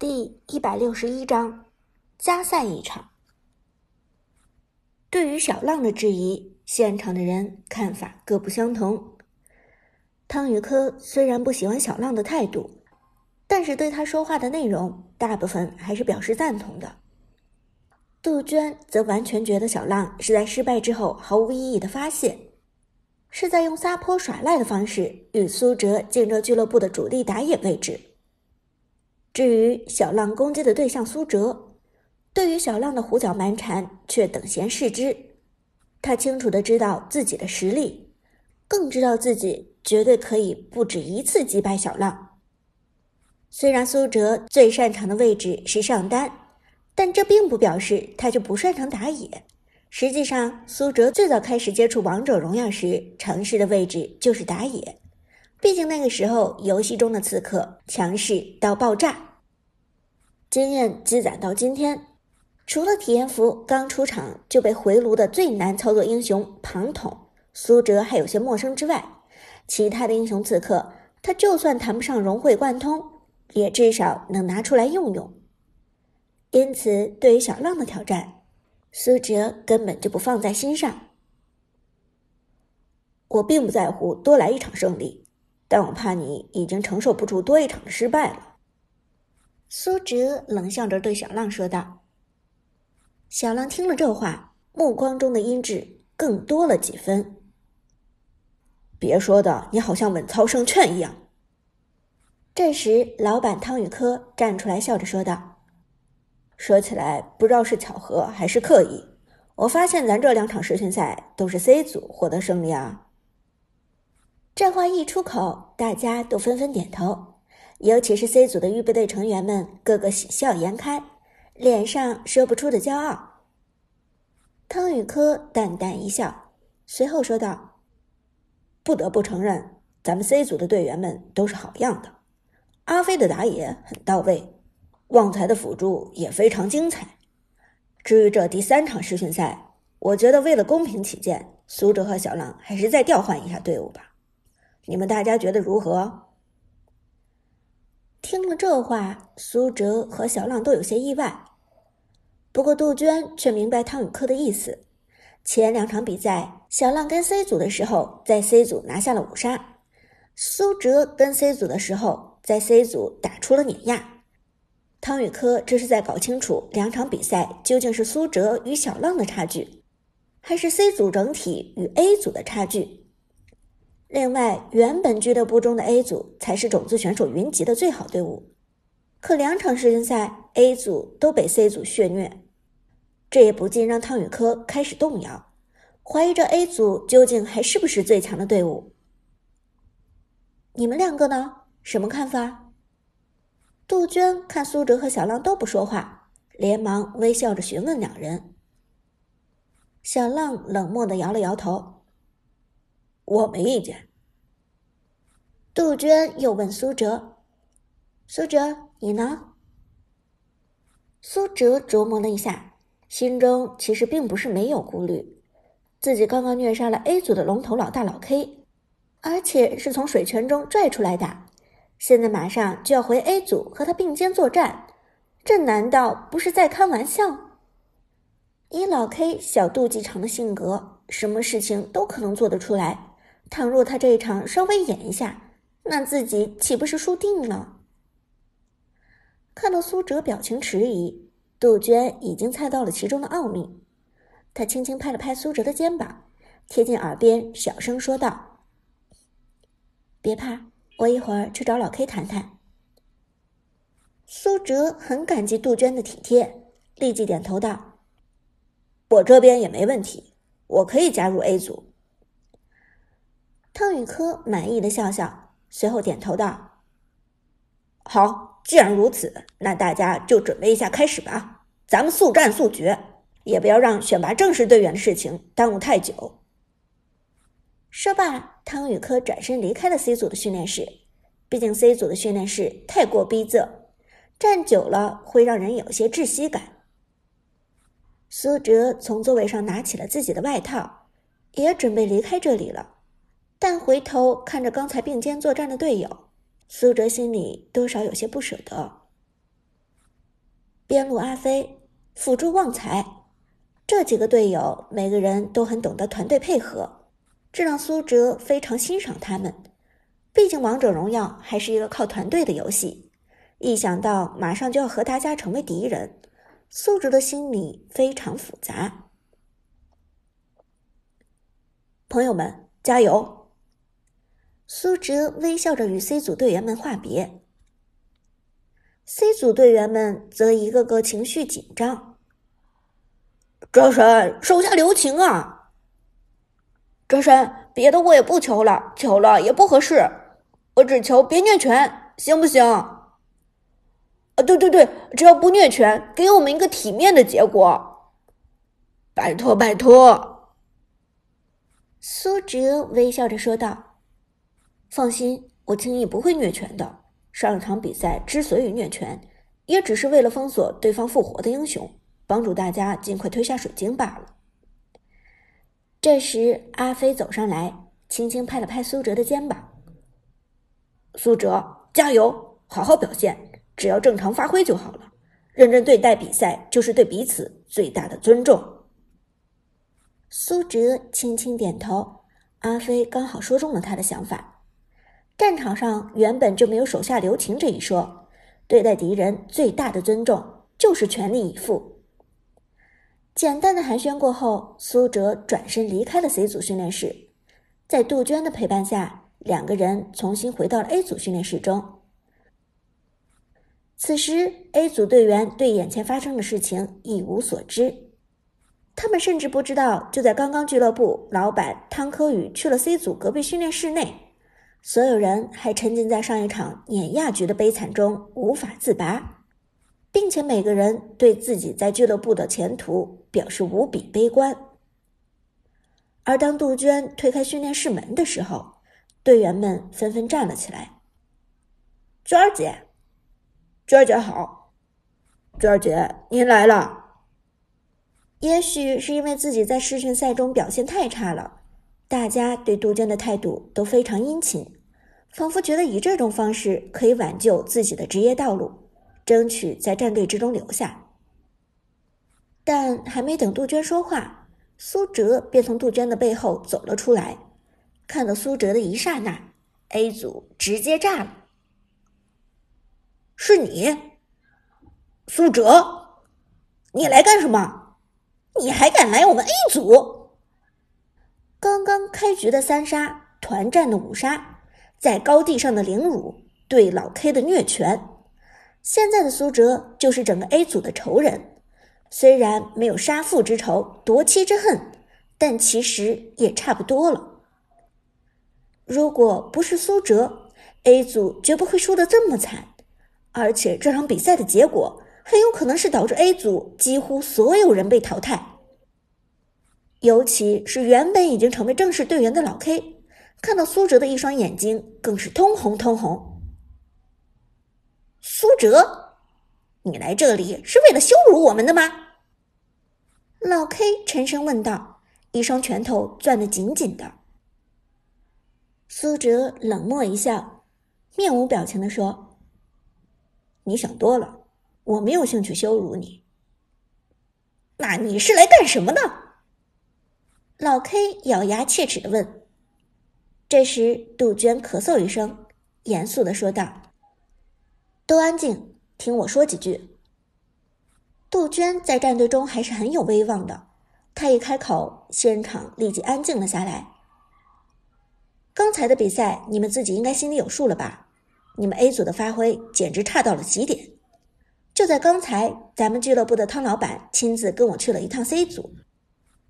第一百六十一章，加赛一场。对于小浪的质疑，现场的人看法各不相同。汤宇科虽然不喜欢小浪的态度，但是对他说话的内容，大部分还是表示赞同的。杜鹃则完全觉得小浪是在失败之后毫无意义的发泄，是在用撒泼耍赖的方式与苏哲竞争俱乐部的主力打野位置。至于小浪攻击的对象苏哲，对于小浪的胡搅蛮缠却等闲视之。他清楚的知道自己的实力，更知道自己绝对可以不止一次击败小浪。虽然苏哲最擅长的位置是上单，但这并不表示他就不擅长打野。实际上，苏哲最早开始接触王者荣耀时，尝试的位置就是打野。毕竟那个时候，游戏中的刺客强势到爆炸。经验积攒到今天，除了体验服刚出场就被回炉的最难操作英雄庞统，苏哲还有些陌生之外，其他的英雄刺客，他就算谈不上融会贯通，也至少能拿出来用用。因此，对于小浪的挑战，苏哲根本就不放在心上。我并不在乎多来一场胜利。但我怕你已经承受不住多一场的失败了。”苏哲冷笑着对小浪说道。小浪听了这话，目光中的阴鸷更多了几分。别说的，你好像稳操胜券一样。这时，老板汤宇科站出来笑着说道：“说起来，不知道是巧合还是刻意，我发现咱这两场世训赛都是 C 组获得胜利啊。”这话一出口，大家都纷纷点头，尤其是 C 组的预备队成员们，个个喜笑颜开，脸上说不出的骄傲。汤宇科淡淡一笑，随后说道：“不得不承认，咱们 C 组的队员们都是好样的。阿飞的打野很到位，旺财的辅助也非常精彩。至于这第三场试训赛，我觉得为了公平起见，苏哲和小浪还是再调换一下队伍吧。”你们大家觉得如何？听了这话，苏哲和小浪都有些意外。不过杜鹃却明白汤宇科的意思。前两场比赛，小浪跟 C 组的时候，在 C 组拿下了五杀；苏哲跟 C 组的时候，在 C 组打出了碾压。汤宇科这是在搞清楚两场比赛究竟是苏哲与小浪的差距，还是 C 组整体与 A 组的差距。另外，原本俱乐部中的 A 组才是种子选手云集的最好队伍，可两场世锦赛 A 组都被 C 组血虐，这也不禁让汤宇科开始动摇，怀疑这 A 组究竟还是不是最强的队伍。你们两个呢？什么看法？杜鹃看苏哲和小浪都不说话，连忙微笑着询问两人。小浪冷漠的摇了摇头。我没意见。杜鹃又问苏哲：“苏哲，你呢？”苏哲琢磨了一下，心中其实并不是没有顾虑。自己刚刚虐杀了 A 组的龙头老大老 K，而且是从水泉中拽出来的，现在马上就要回 A 组和他并肩作战，这难道不是在开玩笑？以老 K 小肚鸡肠的性格，什么事情都可能做得出来。倘若他这一场稍微演一下，那自己岂不是输定了？看到苏哲表情迟疑，杜鹃已经猜到了其中的奥秘。她轻轻拍了拍苏哲的肩膀，贴近耳边小声说道：“别怕，我一会儿去找老 K 谈谈。”苏哲很感激杜鹃的体贴，立即点头道：“我这边也没问题，我可以加入 A 组。”汤宇科满意的笑笑，随后点头道：“好，既然如此，那大家就准备一下，开始吧。咱们速战速决，也不要让选拔正式队员的事情耽误太久。”说罢，汤宇科转身离开了 C 组的训练室。毕竟 C 组的训练室太过逼仄，站久了会让人有些窒息感。苏哲从座位上拿起了自己的外套，也准备离开这里了。但回头看着刚才并肩作战的队友，苏哲心里多少有些不舍得。边路阿飞、辅助旺财，这几个队友每个人都很懂得团队配合，这让苏哲非常欣赏他们。毕竟王者荣耀还是一个靠团队的游戏，一想到马上就要和大家成为敌人，苏哲的心里非常复杂。朋友们，加油！苏哲微笑着与 C 组队员们话别。C 组队员们则一个个情绪紧张。哲神，手下留情啊！哲神，别的我也不求了，求了也不合适，我只求别虐拳，行不行？啊，对对对，只要不虐拳，给我们一个体面的结果。拜托拜托！苏哲微笑着说道：“放心，我轻易不会虐拳的。”上一场比赛之所以虐拳，也只是为了封锁对方复活的英雄，帮助大家尽快推下水晶罢了。这时，阿飞走上来，轻轻拍了拍苏哲的肩膀：“苏哲，加油，好好表现，只要正常发挥就好了。认真对待比赛，就是对彼此最大的尊重。”苏哲轻轻点头，阿飞刚好说中了他的想法。战场上原本就没有手下留情这一说，对待敌人最大的尊重就是全力以赴。简单的寒暄过后，苏哲转身离开了 C 组训练室，在杜鹃的陪伴下，两个人重新回到了 A 组训练室中。此时，A 组队员对眼前发生的事情一无所知，他们甚至不知道，就在刚刚，俱乐部老板汤科宇去了 C 组隔壁训练室内。所有人还沉浸在上一场碾压局的悲惨中无法自拔，并且每个人对自己在俱乐部的前途表示无比悲观。而当杜鹃推开训练室门的时候，队员们纷纷站了起来。娟儿姐，娟儿姐好，娟儿姐您来了。也许是因为自己在世训赛中表现太差了。大家对杜鹃的态度都非常殷勤，仿佛觉得以这种方式可以挽救自己的职业道路，争取在战队之中留下。但还没等杜鹃说话，苏哲便从杜鹃的背后走了出来。看到苏哲的一刹那，A 组直接炸了。是你，苏哲，你来干什么？你还敢来我们 A 组？刚刚开局的三杀，团战的五杀，在高地上的凌辱，对老 K 的虐拳，现在的苏哲就是整个 A 组的仇人。虽然没有杀父之仇、夺妻之恨，但其实也差不多了。如果不是苏哲，A 组绝不会输得这么惨，而且这场比赛的结果很有可能是导致 A 组几乎所有人被淘汰。尤其是原本已经成为正式队员的老 K，看到苏哲的一双眼睛更是通红通红。苏哲，你来这里是为了羞辱我们的吗？老 K 沉声问道，一双拳头攥得紧紧的。苏哲冷漠一笑，面无表情的说：“你想多了，我没有兴趣羞辱你。那你是来干什么的？”老 K 咬牙切齿的问。这时，杜鹃咳嗽一声，严肃的说道：“都安静，听我说几句。”杜鹃在战队中还是很有威望的，她一开口，现场立即安静了下来。刚才的比赛，你们自己应该心里有数了吧？你们 A 组的发挥简直差到了极点。就在刚才，咱们俱乐部的汤老板亲自跟我去了一趟 C 组。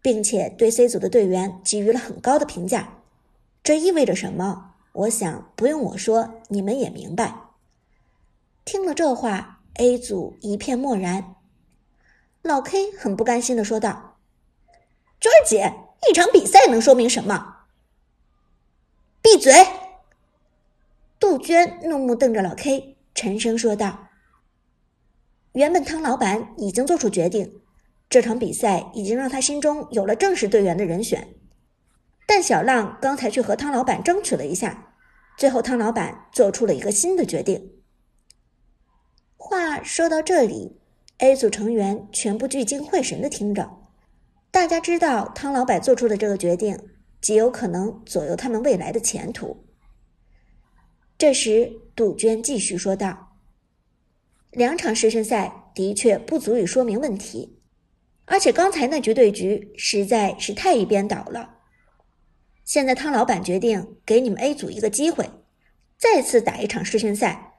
并且对 C 组的队员给予了很高的评价，这意味着什么？我想不用我说，你们也明白。听了这话，A 组一片漠然。老 K 很不甘心的说道：“娟儿姐，一场比赛能说明什么？”闭嘴！杜鹃怒目瞪着老 K，沉声说道：“原本汤老板已经做出决定。”这场比赛已经让他心中有了正式队员的人选，但小浪刚才去和汤老板争取了一下，最后汤老板做出了一个新的决定。话说到这里，A 组成员全部聚精会神的听着。大家知道汤老板做出的这个决定极有可能左右他们未来的前途。这时，杜鹃继续说道：“两场试身赛的确不足以说明问题，而且刚才那局对局实在是太一边倒了。现在汤老板决定给你们 A 组一个机会，再次打一场试训赛，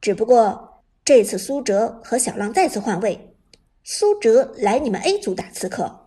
只不过这次苏哲和小浪再次换位，苏哲来你们 A 组打刺客。”